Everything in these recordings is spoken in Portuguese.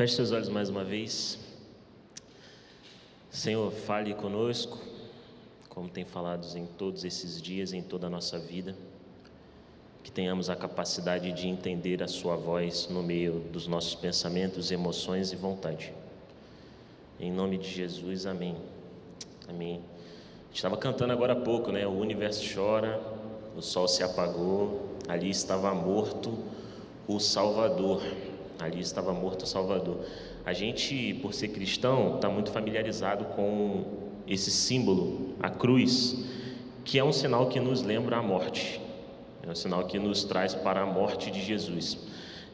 Feche seus olhos mais uma vez. Senhor, fale conosco, como tem falado em todos esses dias, em toda a nossa vida. Que tenhamos a capacidade de entender a Sua voz no meio dos nossos pensamentos, emoções e vontade. Em nome de Jesus, amém. Amém. A gente estava cantando agora há pouco, né? O universo chora, o sol se apagou, ali estava morto o Salvador. Ali estava morto o Salvador. A gente, por ser cristão, está muito familiarizado com esse símbolo, a cruz, que é um sinal que nos lembra a morte, é um sinal que nos traz para a morte de Jesus.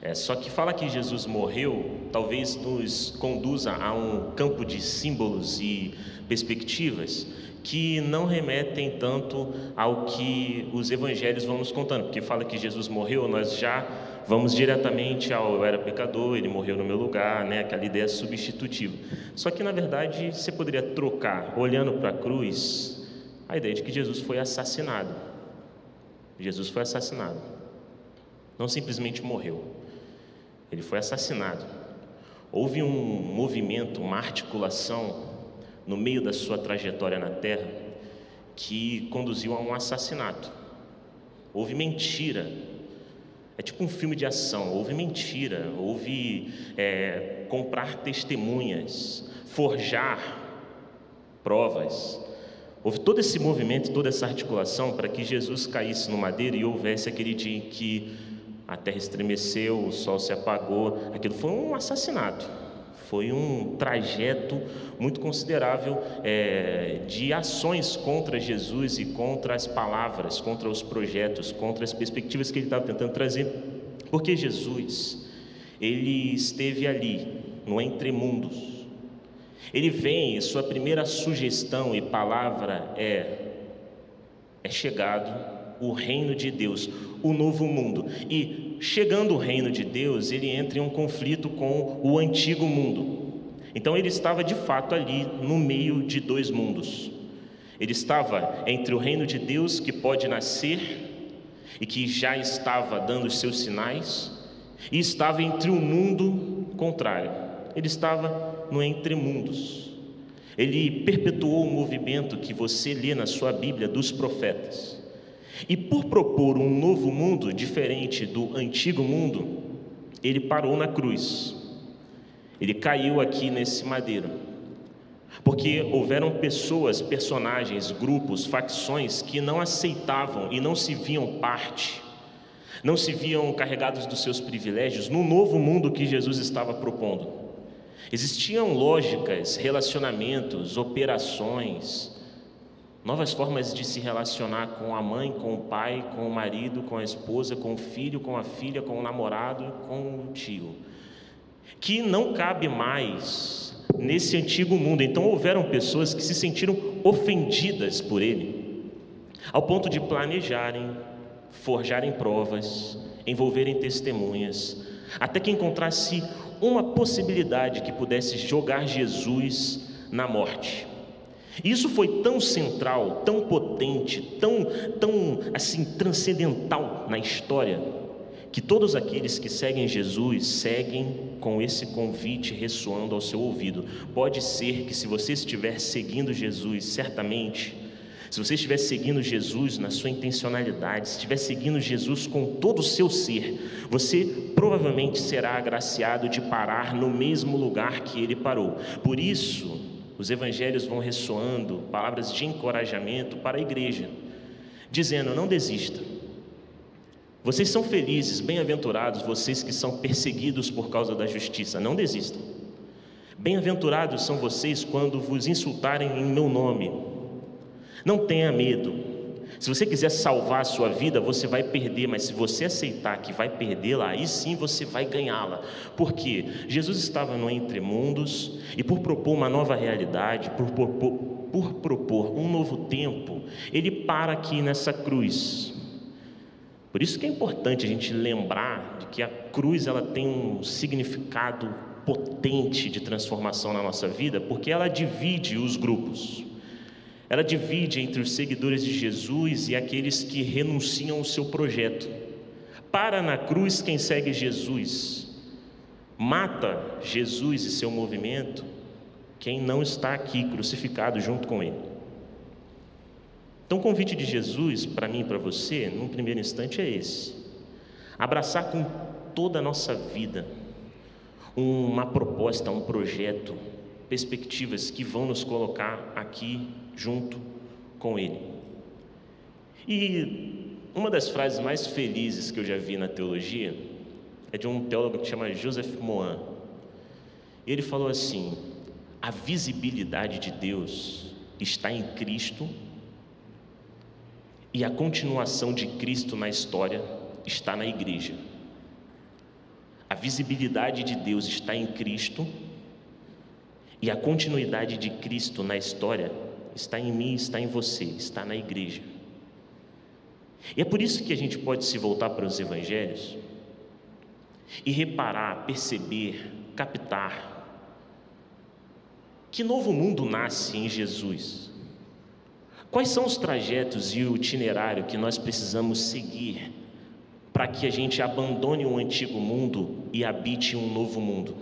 É, só que fala que Jesus morreu, talvez nos conduza a um campo de símbolos e perspectivas que não remetem tanto ao que os evangelhos vão nos contando, porque fala que Jesus morreu, nós já vamos diretamente ao eu era pecador, ele morreu no meu lugar, né? aquela ideia substitutiva. Só que na verdade você poderia trocar, olhando para a cruz, a ideia de que Jesus foi assassinado. Jesus foi assassinado. Não simplesmente morreu. Ele foi assassinado. Houve um movimento, uma articulação no meio da sua trajetória na terra que conduziu a um assassinato. Houve mentira. É tipo um filme de ação. Houve mentira, houve é, comprar testemunhas, forjar provas. Houve todo esse movimento, toda essa articulação para que Jesus caísse no madeiro e houvesse aquele dia em que a terra estremeceu, o sol se apagou. Aquilo foi um assassinato. Foi um trajeto muito considerável é, de ações contra Jesus e contra as palavras, contra os projetos, contra as perspectivas que ele estava tentando trazer. Porque Jesus, ele esteve ali, no entremundos. Ele vem, sua primeira sugestão e palavra é: é chegado o reino de Deus, o novo mundo. E chegando o reino de Deus, ele entra em um conflito com o antigo mundo. Então ele estava de fato ali no meio de dois mundos. Ele estava entre o reino de Deus que pode nascer e que já estava dando os seus sinais, e estava entre o mundo contrário. Ele estava no entremundos. Ele perpetuou o movimento que você lê na sua Bíblia dos profetas. E por propor um novo mundo diferente do antigo mundo, ele parou na cruz. Ele caiu aqui nesse madeiro. Porque houveram pessoas, personagens, grupos, facções que não aceitavam e não se viam parte, não se viam carregados dos seus privilégios no novo mundo que Jesus estava propondo. Existiam lógicas, relacionamentos, operações, novas formas de se relacionar com a mãe, com o pai, com o marido, com a esposa, com o filho, com a filha, com o namorado, com o tio, que não cabe mais nesse antigo mundo. Então houveram pessoas que se sentiram ofendidas por ele, ao ponto de planejarem, forjarem provas, envolverem testemunhas, até que encontrasse uma possibilidade que pudesse jogar Jesus na morte. Isso foi tão central, tão potente, tão, tão assim transcendental na história, que todos aqueles que seguem Jesus seguem com esse convite ressoando ao seu ouvido. Pode ser que se você estiver seguindo Jesus, certamente, se você estiver seguindo Jesus na sua intencionalidade, se estiver seguindo Jesus com todo o seu ser, você provavelmente será agraciado de parar no mesmo lugar que ele parou. Por isso, os evangelhos vão ressoando palavras de encorajamento para a igreja, dizendo: não desista. Vocês são felizes, bem-aventurados, vocês que são perseguidos por causa da justiça, não desistam. Bem-aventurados são vocês quando vos insultarem em meu nome. Não tenha medo, se você quiser salvar a sua vida, você vai perder, mas se você aceitar que vai perdê-la, aí sim você vai ganhá-la. Por quê? Jesus estava no entremundos e por propor uma nova realidade, por, por, por, por propor um novo tempo, ele para aqui nessa cruz. Por isso que é importante a gente lembrar de que a cruz ela tem um significado potente de transformação na nossa vida, porque ela divide os grupos. Ela divide entre os seguidores de Jesus e aqueles que renunciam ao seu projeto. Para na cruz quem segue Jesus. Mata Jesus e seu movimento quem não está aqui crucificado junto com ele. Então, o convite de Jesus para mim e para você, num primeiro instante, é esse: abraçar com toda a nossa vida uma proposta, um projeto, perspectivas que vão nos colocar aqui junto com Ele. E uma das frases mais felizes que eu já vi na teologia é de um teólogo que chama Joseph Moan. Ele falou assim: a visibilidade de Deus está em Cristo e a continuação de Cristo na história está na igreja. A visibilidade de Deus está em Cristo e a continuidade de Cristo na história está em mim, está em você, está na igreja. E é por isso que a gente pode se voltar para os evangelhos e reparar, perceber, captar que novo mundo nasce em Jesus. Quais são os trajetos e o itinerário que nós precisamos seguir para que a gente abandone o antigo mundo e habite um novo mundo?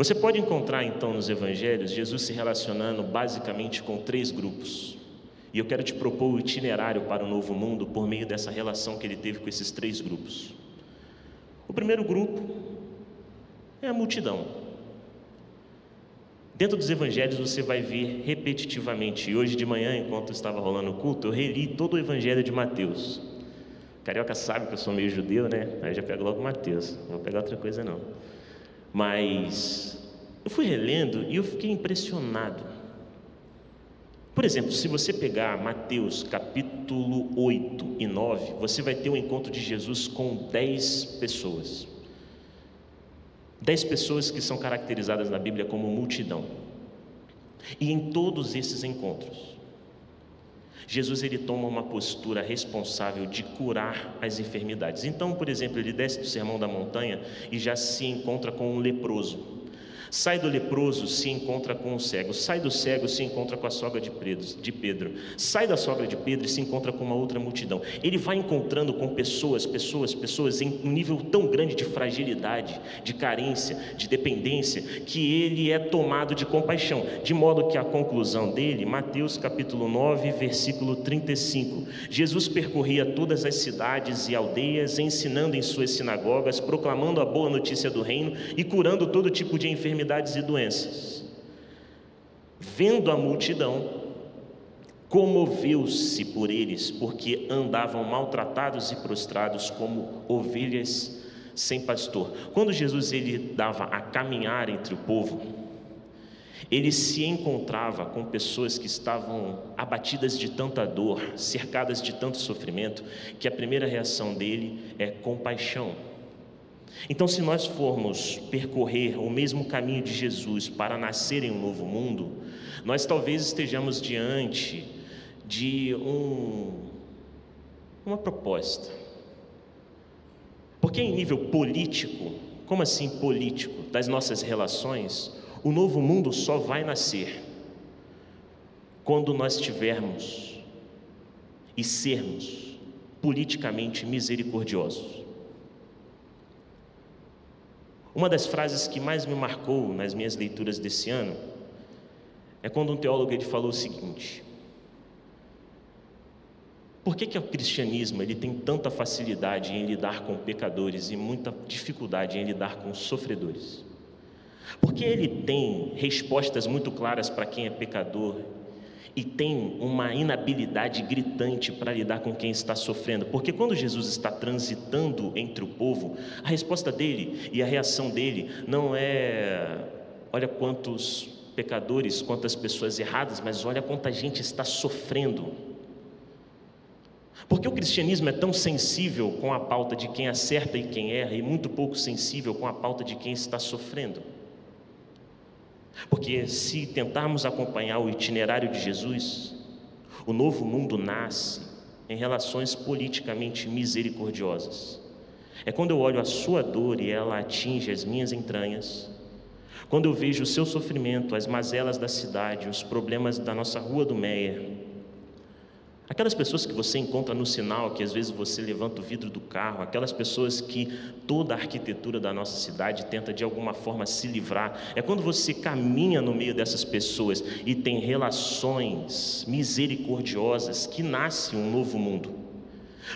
Você pode encontrar então nos evangelhos Jesus se relacionando basicamente com três grupos. E eu quero te propor o itinerário para o novo mundo por meio dessa relação que ele teve com esses três grupos. O primeiro grupo é a multidão. Dentro dos evangelhos você vai ver repetitivamente. E hoje de manhã, enquanto estava rolando o culto, eu reli todo o evangelho de Mateus. Carioca sabe que eu sou meio judeu, né? Aí já pego logo Mateus. Não vou pegar outra coisa não. Mas eu fui relendo e eu fiquei impressionado. Por exemplo, se você pegar Mateus capítulo 8 e 9, você vai ter um encontro de Jesus com 10 pessoas. 10 pessoas que são caracterizadas na Bíblia como multidão. E em todos esses encontros, Jesus ele toma uma postura responsável de curar as enfermidades. Então, por exemplo, ele desce do sermão da montanha e já se encontra com um leproso. Sai do leproso, se encontra com o cego. Sai do cego, se encontra com a sogra de Pedro. Sai da sogra de Pedro e se encontra com uma outra multidão. Ele vai encontrando com pessoas, pessoas, pessoas em um nível tão grande de fragilidade, de carência, de dependência, que ele é tomado de compaixão. De modo que a conclusão dele, Mateus capítulo 9, versículo 35. Jesus percorria todas as cidades e aldeias, ensinando em suas sinagogas, proclamando a boa notícia do reino e curando todo tipo de enfermidade enfermidades e doenças. Vendo a multidão, comoveu-se por eles, porque andavam maltratados e prostrados como ovelhas sem pastor. Quando Jesus ele dava a caminhar entre o povo, ele se encontrava com pessoas que estavam abatidas de tanta dor, cercadas de tanto sofrimento, que a primeira reação dele é compaixão. Então, se nós formos percorrer o mesmo caminho de Jesus para nascer em um novo mundo, nós talvez estejamos diante de um, uma proposta. Porque, em nível político, como assim político, das nossas relações, o novo mundo só vai nascer quando nós tivermos e sermos politicamente misericordiosos. Uma das frases que mais me marcou nas minhas leituras desse ano é quando um teólogo ele falou o seguinte: Por que, que o cristianismo ele tem tanta facilidade em lidar com pecadores e muita dificuldade em lidar com sofredores? Porque ele tem respostas muito claras para quem é pecador e tem uma inabilidade gritante para lidar com quem está sofrendo, porque quando Jesus está transitando entre o povo, a resposta dele e a reação dele não é olha quantos pecadores, quantas pessoas erradas, mas olha quanta gente está sofrendo. Porque o cristianismo é tão sensível com a pauta de quem acerta e quem erra, e muito pouco sensível com a pauta de quem está sofrendo. Porque se tentarmos acompanhar o itinerário de Jesus, o novo mundo nasce em relações politicamente misericordiosas. É quando eu olho a sua dor e ela atinge as minhas entranhas, quando eu vejo o seu sofrimento, as mazelas da cidade, os problemas da nossa rua do Meia, Aquelas pessoas que você encontra no sinal, que às vezes você levanta o vidro do carro, aquelas pessoas que toda a arquitetura da nossa cidade tenta de alguma forma se livrar. É quando você caminha no meio dessas pessoas e tem relações misericordiosas que nasce um novo mundo.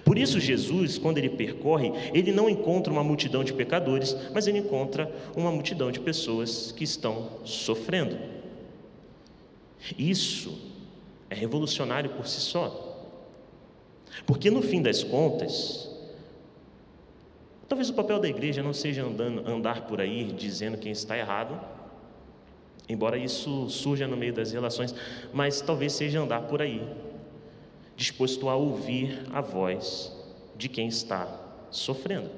Por isso, Jesus, quando ele percorre, ele não encontra uma multidão de pecadores, mas ele encontra uma multidão de pessoas que estão sofrendo. Isso é revolucionário por si só. Porque no fim das contas, talvez o papel da igreja não seja andando, andar por aí dizendo quem está errado, embora isso surja no meio das relações, mas talvez seja andar por aí, disposto a ouvir a voz de quem está sofrendo.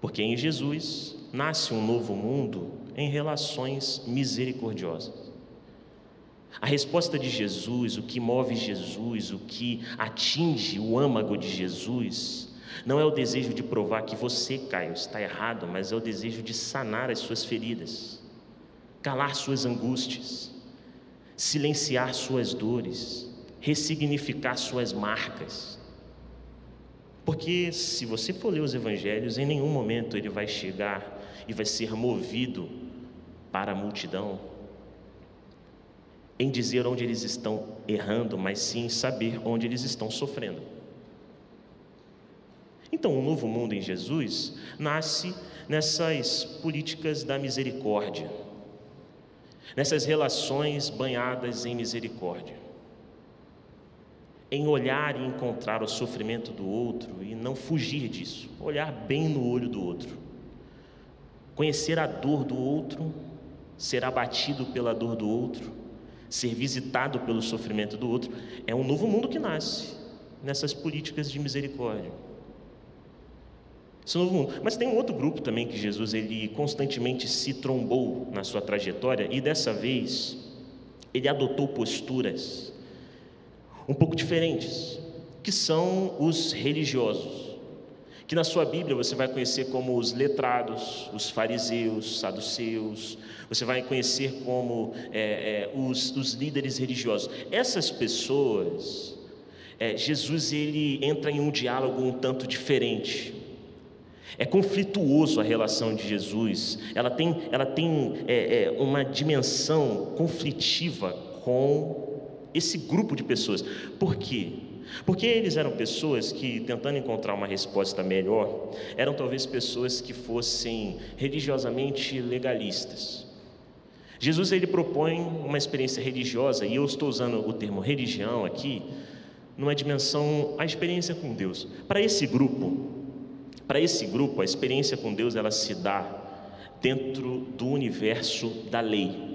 Porque em Jesus nasce um novo mundo em relações misericordiosas. A resposta de Jesus, o que move Jesus, o que atinge o âmago de Jesus, não é o desejo de provar que você, Caio, está errado, mas é o desejo de sanar as suas feridas, calar suas angústias, silenciar suas dores, ressignificar suas marcas. Porque se você for ler os evangelhos, em nenhum momento ele vai chegar e vai ser movido para a multidão em dizer onde eles estão errando, mas sim saber onde eles estão sofrendo. Então, o um novo mundo em Jesus nasce nessas políticas da misericórdia, nessas relações banhadas em misericórdia, em olhar e encontrar o sofrimento do outro e não fugir disso, olhar bem no olho do outro, conhecer a dor do outro, ser abatido pela dor do outro ser visitado pelo sofrimento do outro, é um novo mundo que nasce nessas políticas de misericórdia. Esse novo mundo. Mas tem um outro grupo também que Jesus ele constantemente se trombou na sua trajetória e dessa vez ele adotou posturas um pouco diferentes, que são os religiosos que na sua Bíblia você vai conhecer como os letrados, os fariseus, saduceus, você vai conhecer como é, é, os, os, líderes religiosos. Essas pessoas, é, Jesus ele entra em um diálogo um tanto diferente. É conflituoso a relação de Jesus, ela tem, ela tem é, é, uma dimensão conflitiva com esse grupo de pessoas. Por quê? Porque eles eram pessoas que, tentando encontrar uma resposta melhor, eram talvez pessoas que fossem religiosamente legalistas. Jesus ele propõe uma experiência religiosa, e eu estou usando o termo religião aqui, numa dimensão a experiência com Deus. Para esse grupo, para esse grupo, a experiência com Deus ela se dá dentro do universo da lei.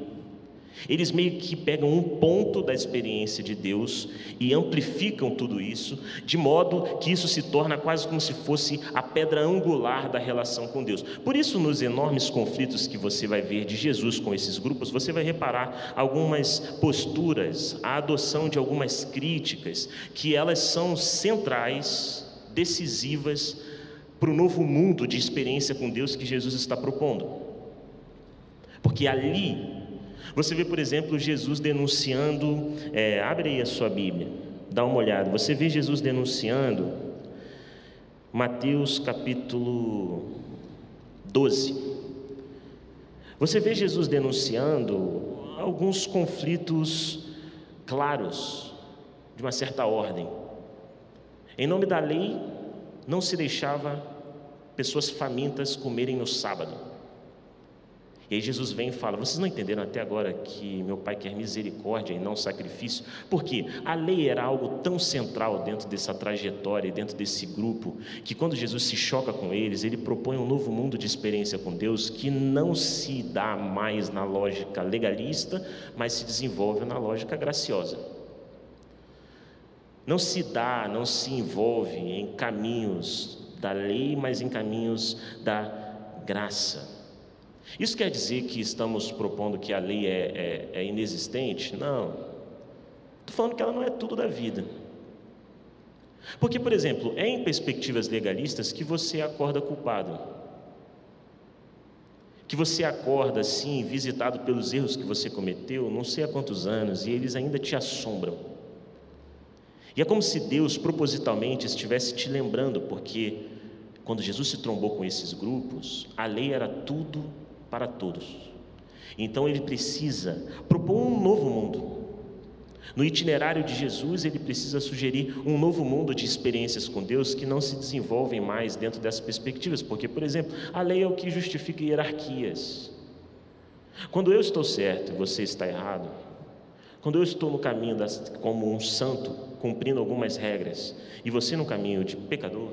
Eles meio que pegam um ponto da experiência de Deus e amplificam tudo isso, de modo que isso se torna quase como se fosse a pedra angular da relação com Deus. Por isso, nos enormes conflitos que você vai ver de Jesus com esses grupos, você vai reparar algumas posturas, a adoção de algumas críticas, que elas são centrais, decisivas para o novo mundo de experiência com Deus que Jesus está propondo. Porque ali você vê, por exemplo, Jesus denunciando, é, abre aí a sua Bíblia, dá uma olhada. Você vê Jesus denunciando, Mateus capítulo 12. Você vê Jesus denunciando alguns conflitos claros, de uma certa ordem. Em nome da lei, não se deixava pessoas famintas comerem no sábado. E aí Jesus vem e fala: Vocês não entenderam até agora que meu Pai quer misericórdia e não sacrifício? Porque a lei era algo tão central dentro dessa trajetória e dentro desse grupo, que quando Jesus se choca com eles, ele propõe um novo mundo de experiência com Deus que não se dá mais na lógica legalista, mas se desenvolve na lógica graciosa. Não se dá, não se envolve em caminhos da lei, mas em caminhos da graça. Isso quer dizer que estamos propondo que a lei é, é, é inexistente? Não. Estou falando que ela não é tudo da vida. Porque, por exemplo, é em perspectivas legalistas que você acorda culpado. Que você acorda assim, visitado pelos erros que você cometeu, não sei há quantos anos, e eles ainda te assombram. E é como se Deus propositalmente estivesse te lembrando, porque quando Jesus se trombou com esses grupos, a lei era tudo para todos. Então ele precisa propor um novo mundo. No itinerário de Jesus, ele precisa sugerir um novo mundo de experiências com Deus que não se desenvolvem mais dentro dessas perspectivas, porque, por exemplo, a lei é o que justifica hierarquias. Quando eu estou certo e você está errado, quando eu estou no caminho das, como um santo, cumprindo algumas regras, e você no caminho de pecador,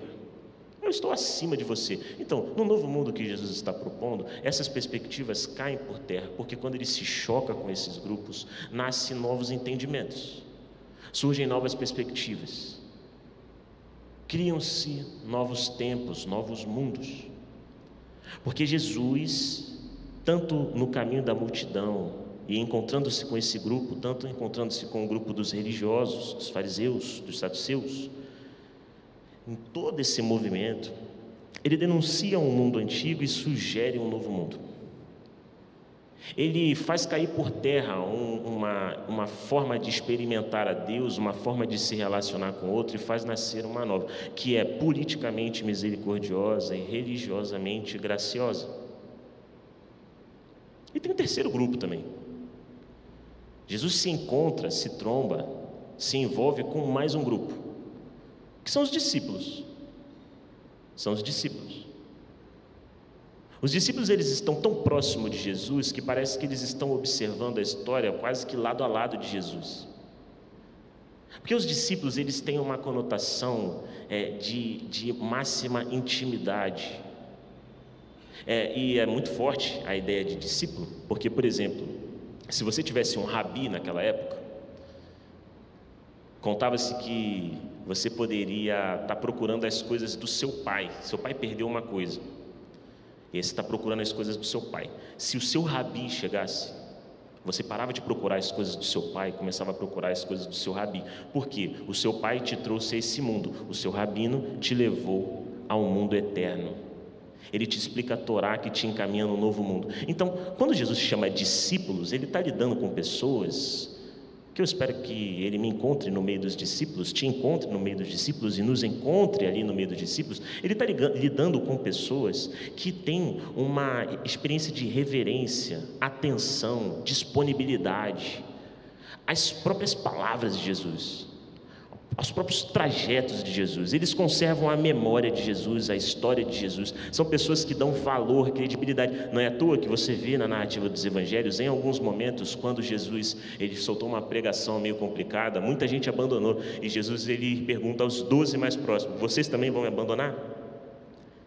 eu estou acima de você. Então, no novo mundo que Jesus está propondo, essas perspectivas caem por terra, porque quando ele se choca com esses grupos, nascem novos entendimentos, surgem novas perspectivas, criam-se novos tempos, novos mundos. Porque Jesus, tanto no caminho da multidão e encontrando-se com esse grupo, tanto encontrando-se com o grupo dos religiosos, dos fariseus, dos saduceus, em todo esse movimento, ele denuncia um mundo antigo e sugere um novo mundo. Ele faz cair por terra um, uma, uma forma de experimentar a Deus, uma forma de se relacionar com outro e faz nascer uma nova, que é politicamente misericordiosa e religiosamente graciosa. E tem um terceiro grupo também. Jesus se encontra, se tromba, se envolve com mais um grupo que são os discípulos. São os discípulos. Os discípulos eles estão tão próximos de Jesus que parece que eles estão observando a história quase que lado a lado de Jesus. Porque os discípulos eles têm uma conotação é, de, de máxima intimidade. É, e é muito forte a ideia de discípulo, porque, por exemplo, se você tivesse um rabi naquela época, contava-se que você poderia estar tá procurando as coisas do seu pai. Seu pai perdeu uma coisa. E aí você está procurando as coisas do seu pai. Se o seu rabi chegasse, você parava de procurar as coisas do seu pai começava a procurar as coisas do seu rabi. Por quê? O seu pai te trouxe a esse mundo. O seu rabino te levou ao mundo eterno. Ele te explica a Torá que te encaminha no novo mundo. Então, quando Jesus chama discípulos, ele está lidando com pessoas que eu espero que ele me encontre no meio dos discípulos, te encontre no meio dos discípulos e nos encontre ali no meio dos discípulos. Ele está lidando com pessoas que têm uma experiência de reverência, atenção, disponibilidade, as próprias palavras de Jesus aos próprios trajetos de Jesus. Eles conservam a memória de Jesus, a história de Jesus. São pessoas que dão valor, credibilidade. Não é à toa que você vê na narrativa dos evangelhos, em alguns momentos, quando Jesus ele soltou uma pregação meio complicada, muita gente abandonou. E Jesus ele pergunta aos doze mais próximos: Vocês também vão me abandonar?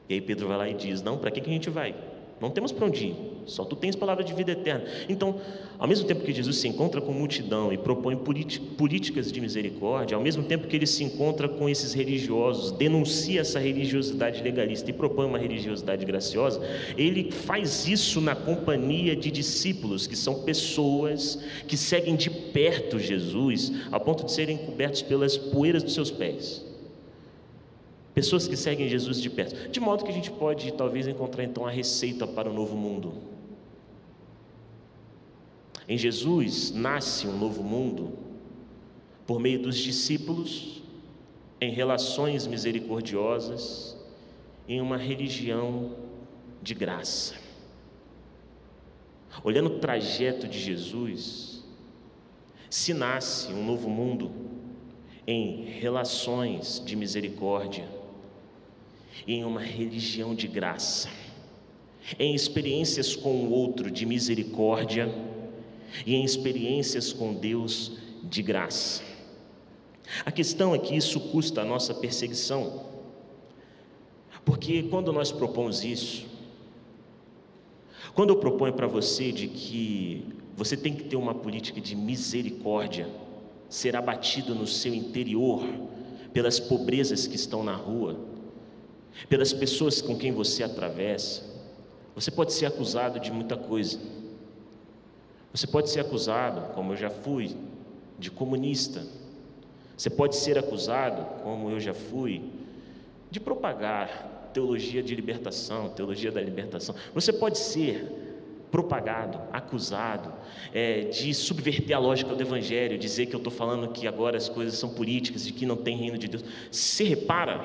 E aí Pedro vai lá e diz: Não, para que, que a gente vai? Não temos para onde ir, só tu tens palavra de vida eterna. Então, ao mesmo tempo que Jesus se encontra com multidão e propõe políticas de misericórdia, ao mesmo tempo que ele se encontra com esses religiosos, denuncia essa religiosidade legalista e propõe uma religiosidade graciosa, ele faz isso na companhia de discípulos, que são pessoas que seguem de perto Jesus, a ponto de serem cobertos pelas poeiras dos seus pés. Pessoas que seguem Jesus de perto. De modo que a gente pode talvez encontrar então a receita para o novo mundo. Em Jesus nasce um novo mundo por meio dos discípulos, em relações misericordiosas, em uma religião de graça. Olhando o trajeto de Jesus, se nasce um novo mundo em relações de misericórdia em uma religião de graça, em experiências com o outro de misericórdia e em experiências com Deus de graça. A questão é que isso custa a nossa perseguição, porque quando nós propomos isso, quando eu proponho para você de que você tem que ter uma política de misericórdia, ser abatido no seu interior pelas pobrezas que estão na rua, pelas pessoas com quem você atravessa, você pode ser acusado de muita coisa. Você pode ser acusado, como eu já fui, de comunista. Você pode ser acusado, como eu já fui, de propagar teologia de libertação, teologia da libertação. Você pode ser propagado, acusado, é, de subverter a lógica do Evangelho, dizer que eu estou falando que agora as coisas são políticas, de que não tem reino de Deus. Se repara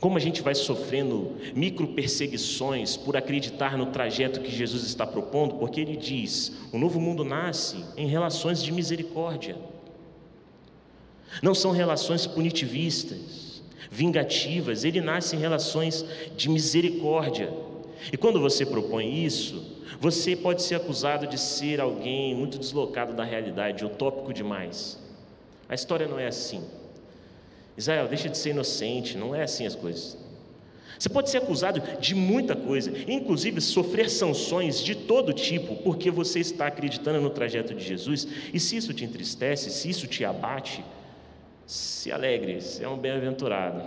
como a gente vai sofrendo micro perseguições por acreditar no trajeto que Jesus está propondo, porque ele diz: o novo mundo nasce em relações de misericórdia. Não são relações punitivistas, vingativas, ele nasce em relações de misericórdia. E quando você propõe isso, você pode ser acusado de ser alguém muito deslocado da realidade, utópico demais. A história não é assim. Israel, deixa de ser inocente, não é assim as coisas. Você pode ser acusado de muita coisa, inclusive sofrer sanções de todo tipo, porque você está acreditando no trajeto de Jesus, e se isso te entristece, se isso te abate, se alegre, você é um bem-aventurado.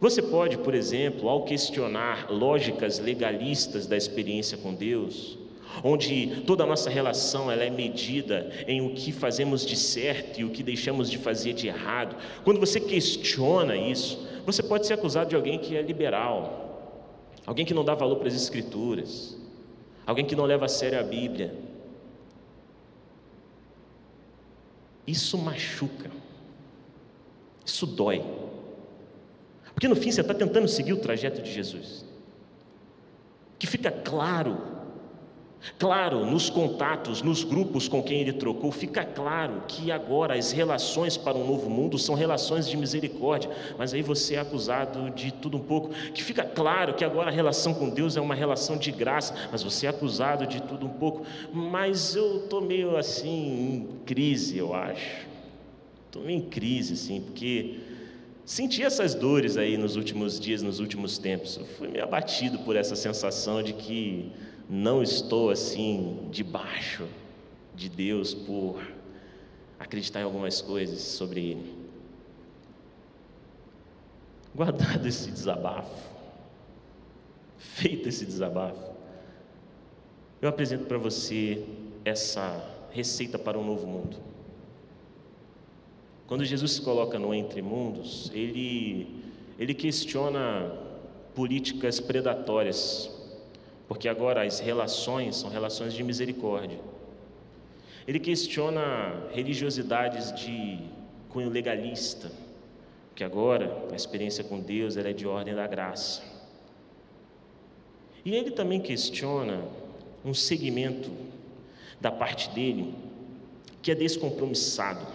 Você pode, por exemplo, ao questionar lógicas legalistas da experiência com Deus, onde toda a nossa relação ela é medida em o que fazemos de certo e o que deixamos de fazer de errado. Quando você questiona isso, você pode ser acusado de alguém que é liberal, alguém que não dá valor para as escrituras, alguém que não leva a sério a Bíblia. Isso machuca. Isso dói. Porque no fim você está tentando seguir o trajeto de Jesus. Que fica claro, claro, nos contatos, nos grupos com quem ele trocou, fica claro que agora as relações para um novo mundo são relações de misericórdia, mas aí você é acusado de tudo um pouco. Que fica claro que agora a relação com Deus é uma relação de graça, mas você é acusado de tudo um pouco. Mas eu estou meio assim em crise, eu acho. Estou meio em crise, sim, porque senti essas dores aí nos últimos dias, nos últimos tempos. Eu fui meio abatido por essa sensação de que não estou assim debaixo de Deus por acreditar em algumas coisas sobre Ele. Guardado esse desabafo, feito esse desabafo, eu apresento para você essa receita para um novo mundo. Quando Jesus se coloca no entre mundos, ele, ele questiona políticas predatórias, porque agora as relações são relações de misericórdia. Ele questiona religiosidades de cunho legalista, que agora a experiência com Deus é de ordem da graça. E ele também questiona um segmento da parte dele que é descompromissado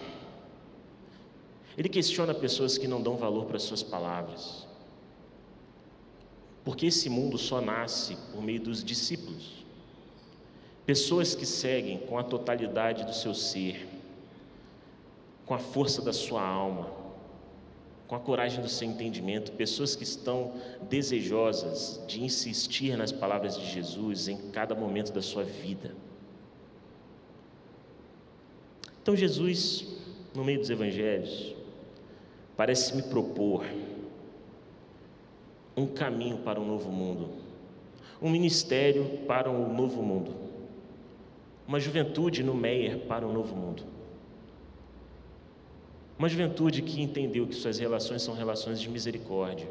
ele questiona pessoas que não dão valor para suas palavras. Porque esse mundo só nasce por meio dos discípulos. Pessoas que seguem com a totalidade do seu ser, com a força da sua alma, com a coragem do seu entendimento, pessoas que estão desejosas de insistir nas palavras de Jesus em cada momento da sua vida. Então, Jesus, no meio dos evangelhos, parece me propor um caminho para um novo mundo, um ministério para um novo mundo, uma juventude no Meyer para um novo mundo. Uma juventude que entendeu que suas relações são relações de misericórdia.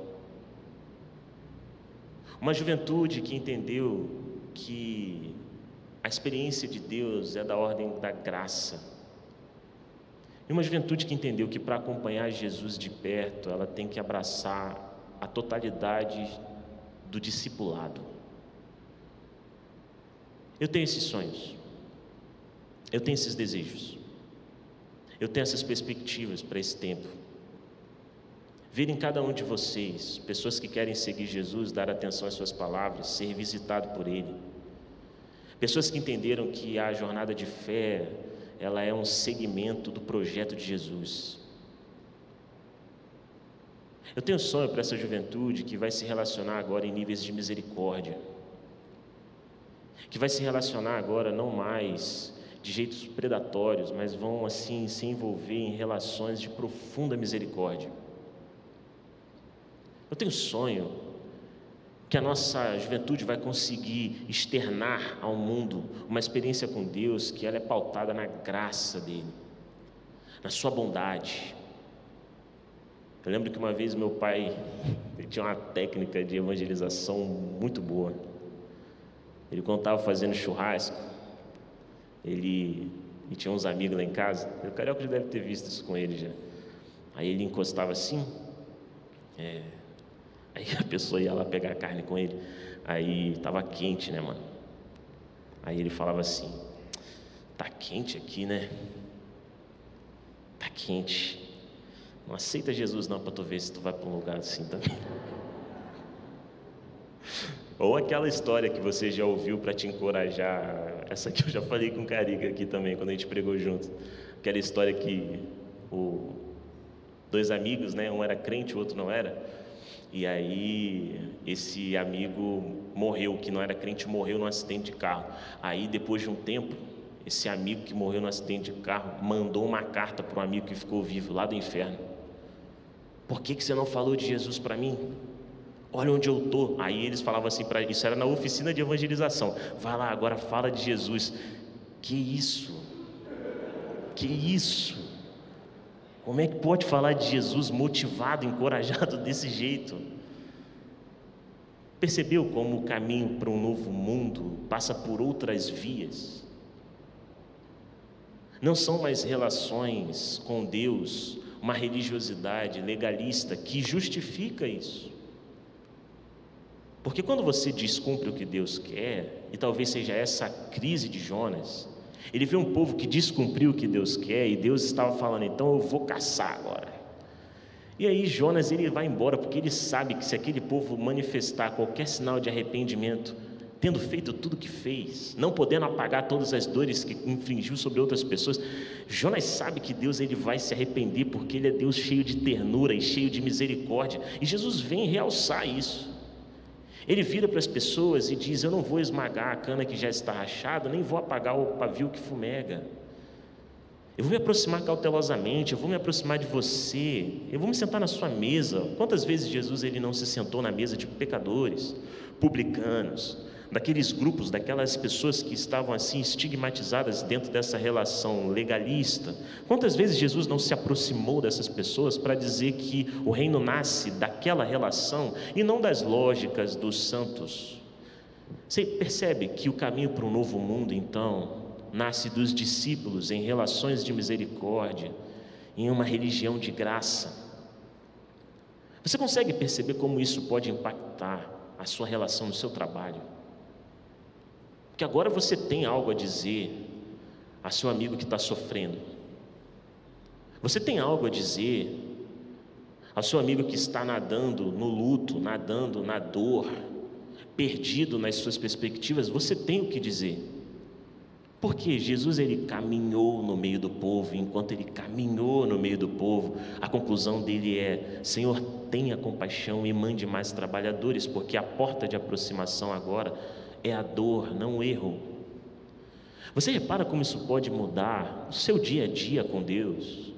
Uma juventude que entendeu que a experiência de Deus é da ordem da graça e uma juventude que entendeu que para acompanhar Jesus de perto, ela tem que abraçar a totalidade do discipulado. Eu tenho esses sonhos, eu tenho esses desejos, eu tenho essas perspectivas para esse tempo. Ver em cada um de vocês pessoas que querem seguir Jesus, dar atenção às suas palavras, ser visitado por Ele. Pessoas que entenderam que a jornada de fé ela é um segmento do projeto de Jesus. Eu tenho sonho para essa juventude que vai se relacionar agora em níveis de misericórdia, que vai se relacionar agora não mais de jeitos predatórios, mas vão assim se envolver em relações de profunda misericórdia. Eu tenho sonho que a nossa juventude vai conseguir externar ao mundo uma experiência com Deus que ela é pautada na graça dele, na sua bondade. Eu lembro que uma vez meu pai tinha uma técnica de evangelização muito boa. Ele, quando estava fazendo churrasco, ele, ele tinha uns amigos lá em casa, o Carioca já deve ter visto isso com ele já. Aí ele encostava assim, é, aí a pessoa ia lá pegar a carne com ele, aí estava quente, né, mano? Aí ele falava assim: tá quente aqui, né? Tá quente. Não aceita Jesus não para tu ver se tu vai para um lugar assim também. Ou aquela história que você já ouviu para te encorajar. Essa que eu já falei com o Carica aqui também, quando a gente pregou junto. Aquela história que o, dois amigos, né? Um era crente, o outro não era. E aí esse amigo morreu, que não era crente, morreu num acidente de carro. Aí depois de um tempo, esse amigo que morreu no acidente de carro mandou uma carta para um amigo que ficou vivo lá do inferno. Por que, que você não falou de Jesus para mim? Olha onde eu estou. Aí eles falavam assim para isso era na oficina de evangelização. Vai lá agora, fala de Jesus. Que isso? Que isso? Como é que pode falar de Jesus motivado, encorajado desse jeito? Percebeu como o caminho para um novo mundo passa por outras vias? Não são mais relações com Deus, uma religiosidade legalista que justifica isso. Porque quando você descumpre o que Deus quer, e talvez seja essa a crise de Jonas, ele vê um povo que descumpriu o que Deus quer e Deus estava falando, então eu vou caçar agora. E aí Jonas ele vai embora porque ele sabe que se aquele povo manifestar qualquer sinal de arrependimento, tendo feito tudo o que fez, não podendo apagar todas as dores que infligiu sobre outras pessoas, Jonas sabe que Deus ele vai se arrepender porque ele é Deus cheio de ternura e cheio de misericórdia, e Jesus vem realçar isso. Ele vira para as pessoas e diz: Eu não vou esmagar a cana que já está rachada, nem vou apagar o pavio que fumega. Eu vou me aproximar cautelosamente, eu vou me aproximar de você, eu vou me sentar na sua mesa. Quantas vezes Jesus ele não se sentou na mesa de pecadores, publicanos, daqueles grupos, daquelas pessoas que estavam assim estigmatizadas dentro dessa relação legalista. Quantas vezes Jesus não se aproximou dessas pessoas para dizer que o reino nasce daquela relação e não das lógicas dos santos? Você percebe que o caminho para um novo mundo, então, nasce dos discípulos em relações de misericórdia, em uma religião de graça. Você consegue perceber como isso pode impactar a sua relação no seu trabalho? Que agora você tem algo a dizer a seu amigo que está sofrendo. Você tem algo a dizer ao seu amigo que está nadando no luto, nadando na dor, perdido nas suas perspectivas. Você tem o que dizer. Porque Jesus ele caminhou no meio do povo, enquanto ele caminhou no meio do povo, a conclusão dele é: Senhor, tenha compaixão e mande mais trabalhadores, porque a porta de aproximação agora é a dor, não o erro. Você repara como isso pode mudar o seu dia a dia com Deus?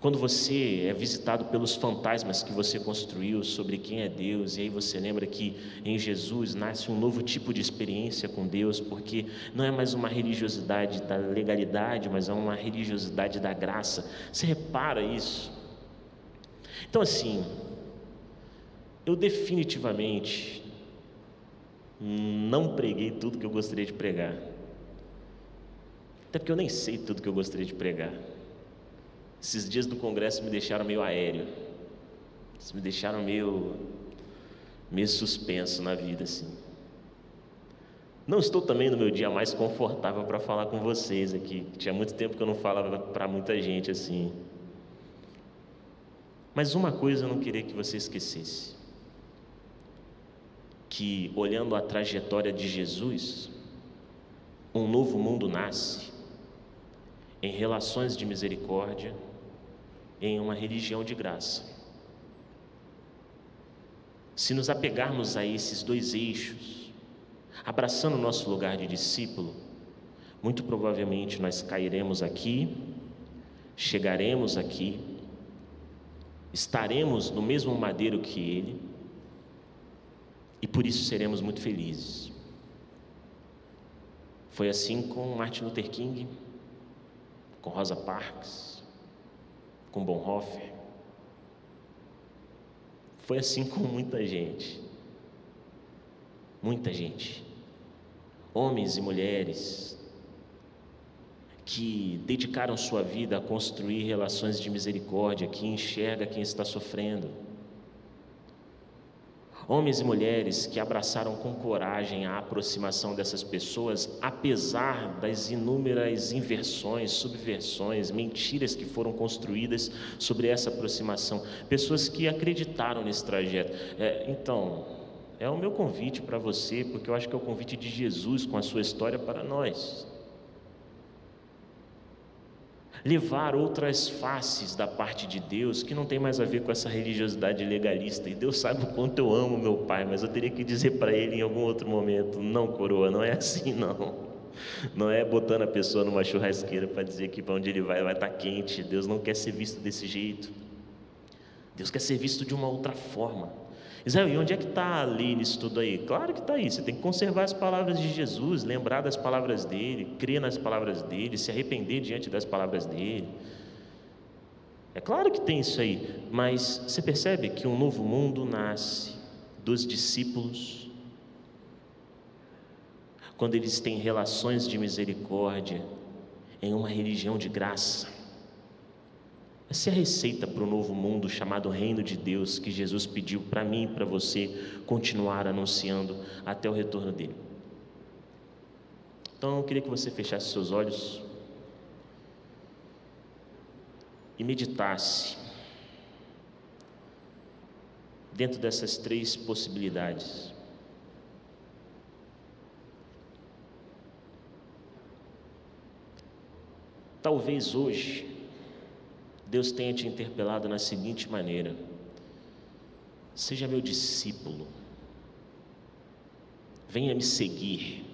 Quando você é visitado pelos fantasmas que você construiu sobre quem é Deus, e aí você lembra que em Jesus nasce um novo tipo de experiência com Deus, porque não é mais uma religiosidade da legalidade, mas é uma religiosidade da graça. Você repara isso? Então, assim, eu definitivamente não preguei tudo que eu gostaria de pregar. Até porque eu nem sei tudo que eu gostaria de pregar. Esses dias do congresso me deixaram meio aéreo. Eles me deixaram meio meio suspenso na vida assim. Não estou também no meu dia mais confortável para falar com vocês aqui. Tinha muito tempo que eu não falava para muita gente assim. Mas uma coisa eu não queria que você esquecesse que, olhando a trajetória de Jesus, um novo mundo nasce em relações de misericórdia, em uma religião de graça. Se nos apegarmos a esses dois eixos, abraçando o nosso lugar de discípulo, muito provavelmente nós cairemos aqui, chegaremos aqui, estaremos no mesmo madeiro que ele, e por isso seremos muito felizes. Foi assim com Martin Luther King, com Rosa Parks, com Bonhoeffer. Foi assim com muita gente. Muita gente. homens e mulheres que dedicaram sua vida a construir relações de misericórdia, que enxerga quem está sofrendo. Homens e mulheres que abraçaram com coragem a aproximação dessas pessoas, apesar das inúmeras inversões, subversões, mentiras que foram construídas sobre essa aproximação. Pessoas que acreditaram nesse trajeto. É, então, é o meu convite para você, porque eu acho que é o convite de Jesus com a sua história para nós levar outras faces da parte de Deus que não tem mais a ver com essa religiosidade legalista. E Deus sabe o quanto eu amo meu pai, mas eu teria que dizer para ele em algum outro momento: não, coroa, não é assim, não. Não é botando a pessoa numa churrasqueira para dizer que para onde ele vai vai estar tá quente. Deus não quer ser visto desse jeito. Deus quer ser visto de uma outra forma. Israel, e onde é que está a lei nisso tudo aí? Claro que está aí, você tem que conservar as palavras de Jesus, lembrar das palavras dele, crer nas palavras dele, se arrepender diante das palavras dele. É claro que tem isso aí, mas você percebe que um novo mundo nasce dos discípulos quando eles têm relações de misericórdia em uma religião de graça. Essa é a receita para o novo mundo chamado Reino de Deus que Jesus pediu para mim e para você continuar anunciando até o retorno dele. Então eu queria que você fechasse seus olhos e meditasse dentro dessas três possibilidades. Talvez hoje Deus tenha te interpelado na seguinte maneira: seja meu discípulo, venha me seguir.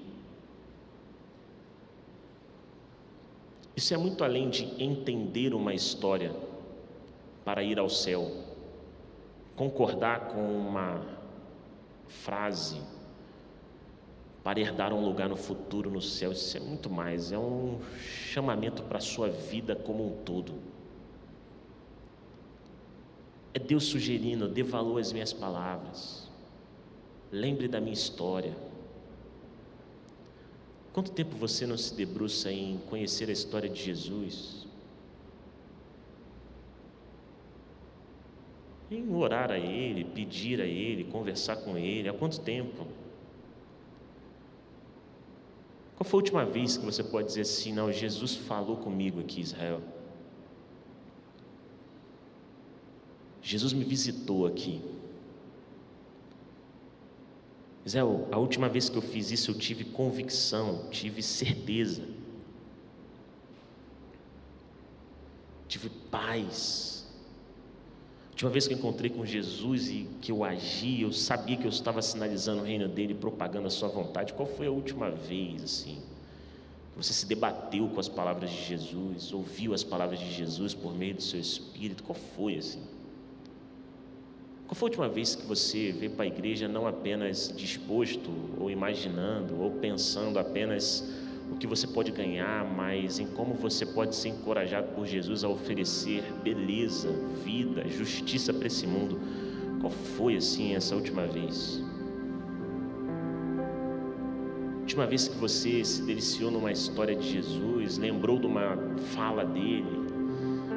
Isso é muito além de entender uma história para ir ao céu, concordar com uma frase para herdar um lugar no futuro no céu. Isso é muito mais, é um chamamento para a sua vida como um todo. É Deus sugerindo, dê valor às minhas palavras. Lembre da minha história. Quanto tempo você não se debruça em conhecer a história de Jesus? Em orar a Ele, pedir a Ele, conversar com Ele. Há quanto tempo? Qual foi a última vez que você pode dizer assim, não, Jesus falou comigo aqui, Israel? Jesus me visitou aqui. Zé, a última vez que eu fiz isso eu tive convicção, tive certeza, tive paz. A última vez que eu encontrei com Jesus e que eu agi, eu sabia que eu estava sinalizando o reino dele, propagando a sua vontade. Qual foi a última vez assim? Você se debateu com as palavras de Jesus, ouviu as palavras de Jesus por meio do seu espírito? Qual foi assim? Qual foi a última vez que você veio para a igreja não apenas disposto, ou imaginando, ou pensando apenas o que você pode ganhar, mas em como você pode ser encorajado por Jesus a oferecer beleza, vida, justiça para esse mundo? Qual foi assim essa última vez? Última vez que você se deliciou numa história de Jesus, lembrou de uma fala dele,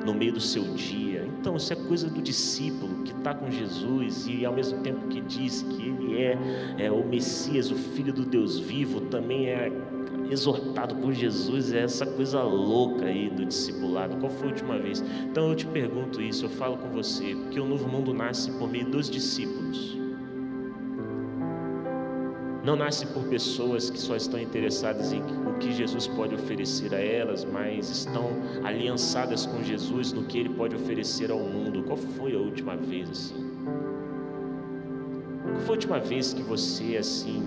no meio do seu dia. Então, isso é coisa do discípulo que está com Jesus e ao mesmo tempo que diz que ele é, é o Messias, o Filho do Deus vivo, também é exortado por Jesus, é essa coisa louca aí do discipulado. Qual foi a última vez? Então eu te pergunto isso, eu falo com você, porque o novo mundo nasce por meio dos discípulos não nasce por pessoas que só estão interessadas em o que Jesus pode oferecer a elas, mas estão aliançadas com Jesus no que ele pode oferecer ao mundo. Qual foi a última vez assim? Qual foi a última vez que você assim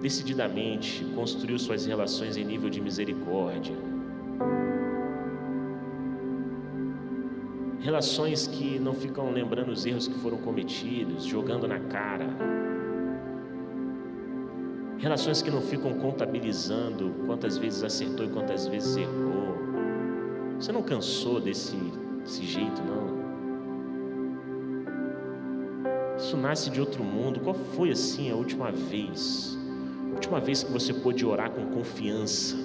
decididamente construiu suas relações em nível de misericórdia? Relações que não ficam lembrando os erros que foram cometidos, jogando na cara Relações que não ficam contabilizando quantas vezes acertou e quantas vezes errou. Você não cansou desse, desse jeito, não? Isso nasce de outro mundo. Qual foi assim a última vez? A última vez que você pôde orar com confiança,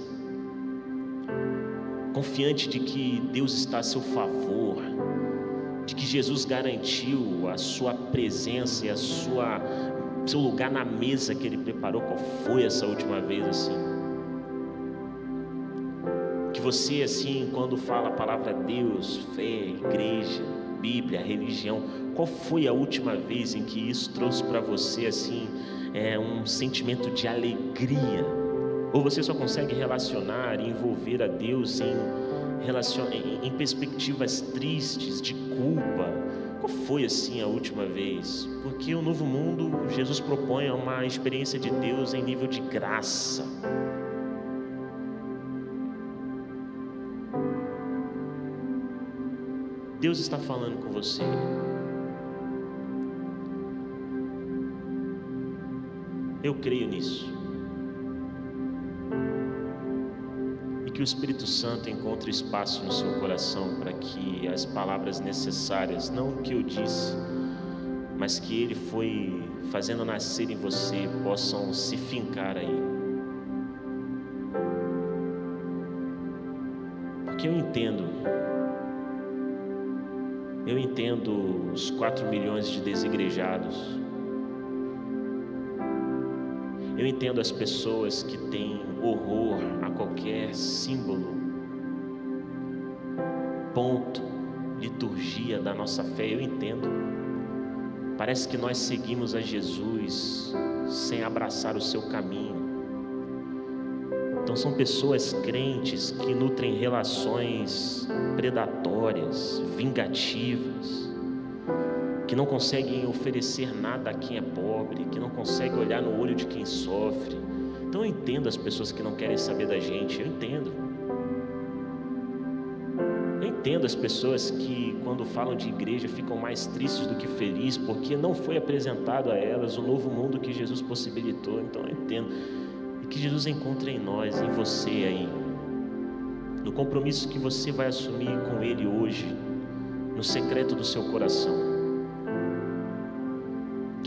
confiante de que Deus está a seu favor, de que Jesus garantiu a sua presença e a sua seu lugar na mesa que ele preparou, qual foi essa última vez assim? Que você assim, quando fala a palavra Deus, fé, igreja, Bíblia, religião, qual foi a última vez em que isso trouxe para você assim é, um sentimento de alegria? Ou você só consegue relacionar e envolver a Deus em, em, em perspectivas tristes, de culpa? Foi assim a última vez? Porque o novo mundo, Jesus propõe uma experiência de Deus em nível de graça. Deus está falando com você. Eu creio nisso. E que o Espírito Santo encontre espaço no seu coração para que as palavras necessárias, não o que eu disse, mas que Ele foi fazendo nascer em você, possam se fincar aí. Porque eu entendo, eu entendo os quatro milhões de desigrejados, eu entendo as pessoas que têm horror a qualquer símbolo, ponto, liturgia da nossa fé. Eu entendo. Parece que nós seguimos a Jesus sem abraçar o seu caminho. Então são pessoas crentes que nutrem relações predatórias, vingativas que não conseguem oferecer nada a quem é pobre, que não conseguem olhar no olho de quem sofre. Então eu entendo as pessoas que não querem saber da gente, eu entendo. Eu entendo as pessoas que, quando falam de igreja, ficam mais tristes do que felizes, porque não foi apresentado a elas o novo mundo que Jesus possibilitou. Então eu entendo. E que Jesus encontre em nós, em você aí, no compromisso que você vai assumir com Ele hoje, no secreto do seu coração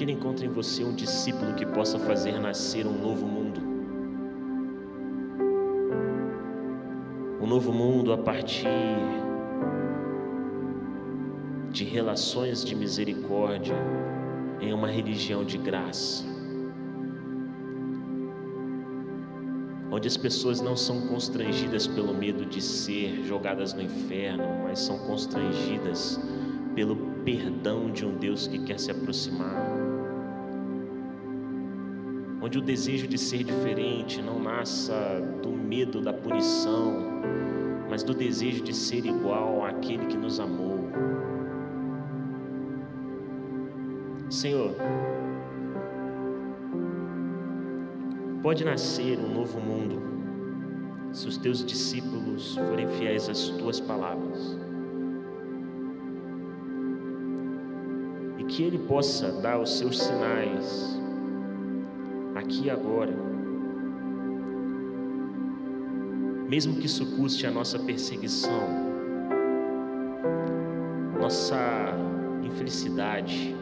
que Ele encontre em você um discípulo que possa fazer nascer um novo mundo. Um novo mundo a partir de relações de misericórdia em uma religião de graça. Onde as pessoas não são constrangidas pelo medo de ser jogadas no inferno, mas são constrangidas pelo perdão de um Deus que quer se aproximar onde o desejo de ser diferente não nasça do medo da punição, mas do desejo de ser igual àquele que nos amou. Senhor, pode nascer um novo mundo se os teus discípulos forem fiéis às tuas palavras. E que Ele possa dar os seus sinais aqui e agora. Mesmo que isso custe a nossa perseguição, nossa infelicidade,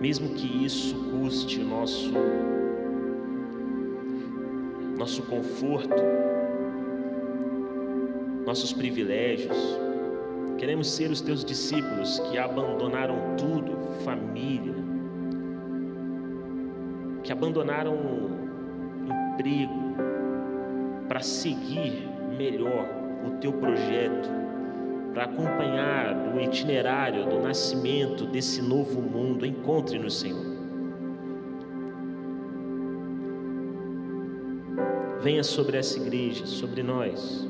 mesmo que isso custe o nosso nosso conforto, nossos privilégios. Queremos ser os teus discípulos que abandonaram tudo, família, que abandonaram emprego para seguir melhor o teu projeto, para acompanhar o itinerário do nascimento desse novo mundo. Encontre no Senhor. Venha sobre essa igreja, sobre nós.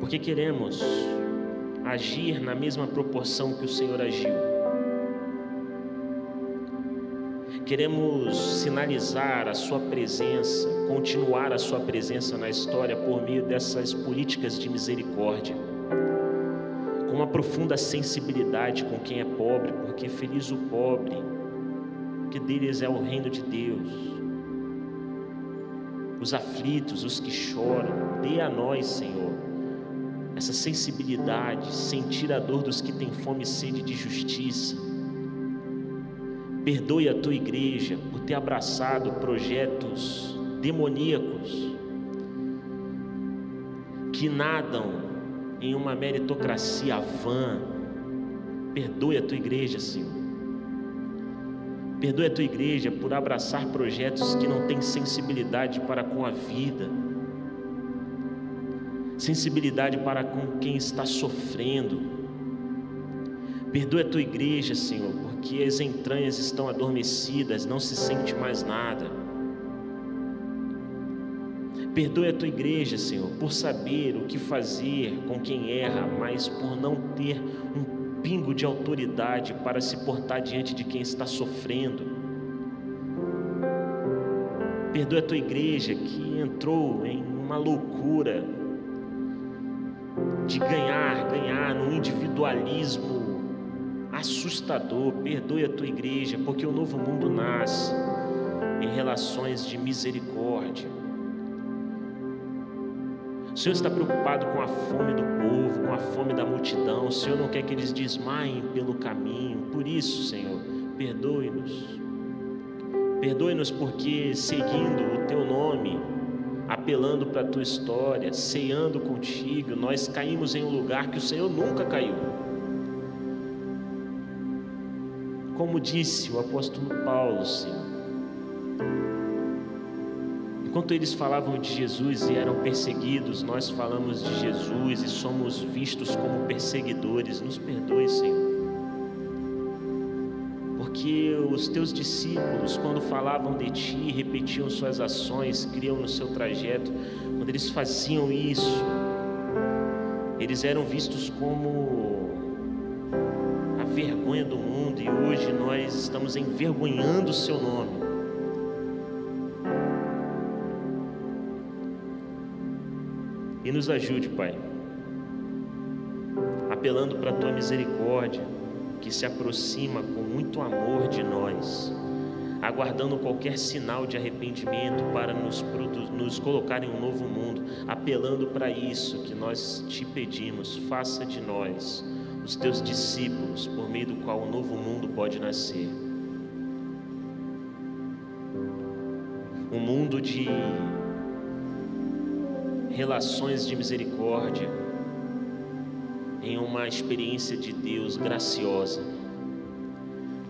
Porque queremos agir na mesma proporção que o Senhor agiu. Queremos sinalizar a Sua presença, continuar a Sua presença na história por meio dessas políticas de misericórdia, com uma profunda sensibilidade com quem é pobre, porque feliz o pobre, que deles é o reino de Deus. Os aflitos, os que choram, dê a nós, Senhor, essa sensibilidade, sentir a dor dos que têm fome e sede de justiça Perdoe a tua igreja por ter abraçado projetos demoníacos que nadam em uma meritocracia vã. Perdoe a tua igreja, Senhor. Perdoe a tua igreja por abraçar projetos que não têm sensibilidade para com a vida, sensibilidade para com quem está sofrendo. Perdoe a tua igreja, Senhor, porque as entranhas estão adormecidas, não se sente mais nada. Perdoe a tua igreja, Senhor, por saber o que fazer com quem erra, mas por não ter um pingo de autoridade para se portar diante de quem está sofrendo. Perdoa a tua igreja que entrou em uma loucura de ganhar, ganhar num individualismo assustador. Perdoe a tua igreja, porque o novo mundo nasce em relações de misericórdia o Senhor está preocupado com a fome do povo, com a fome da multidão. O Senhor não quer que eles desmaiem pelo caminho. Por isso, Senhor, perdoe-nos. Perdoe-nos porque, seguindo o Teu nome, apelando para a Tua história, ceando contigo, nós caímos em um lugar que o Senhor nunca caiu. Como disse o apóstolo Paulo, Senhor, Enquanto eles falavam de Jesus e eram perseguidos, nós falamos de Jesus e somos vistos como perseguidores. Nos perdoe, Senhor. Porque os teus discípulos, quando falavam de ti, repetiam suas ações, criam no seu trajeto, quando eles faziam isso, eles eram vistos como vergonha do mundo e hoje nós estamos envergonhando o seu nome. E nos ajude, Pai, apelando para a tua misericórdia, que se aproxima com muito amor de nós, aguardando qualquer sinal de arrependimento para nos, nos colocar em um novo mundo, apelando para isso que nós te pedimos, faça de nós os teus discípulos, por meio do qual o novo mundo pode nascer. Um mundo de relações de misericórdia, em uma experiência de Deus graciosa,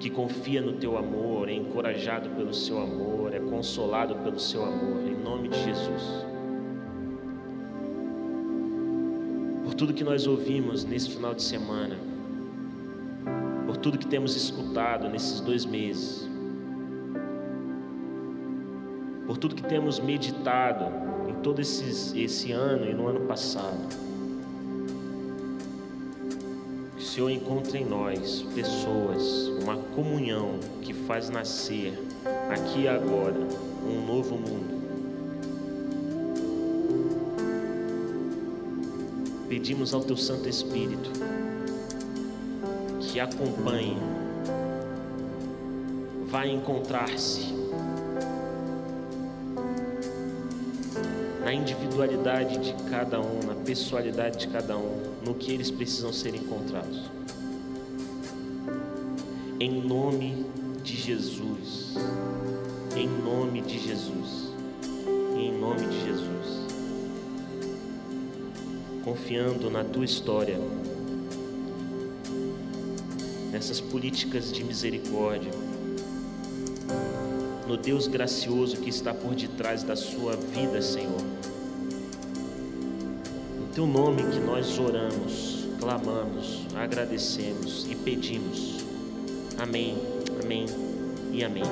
que confia no teu amor, é encorajado pelo seu amor, é consolado pelo seu amor, em nome de Jesus. Tudo que nós ouvimos nesse final de semana, por tudo que temos escutado nesses dois meses, por tudo que temos meditado todo esses, esse ano e no ano passado. Que o Senhor encontre em nós pessoas, uma comunhão que faz nascer aqui e agora um novo mundo. Pedimos ao Teu Santo Espírito que acompanhe, vá encontrar-se na individualidade de cada um, na pessoalidade de cada um, no que eles precisam ser encontrados. Em nome de Jesus. Em nome de Jesus. Em nome de Jesus. Confiando na tua história, nessas políticas de misericórdia, no Deus gracioso que está por detrás da sua vida, Senhor teu nome que nós oramos, clamamos, agradecemos e pedimos. Amém, amém e amém.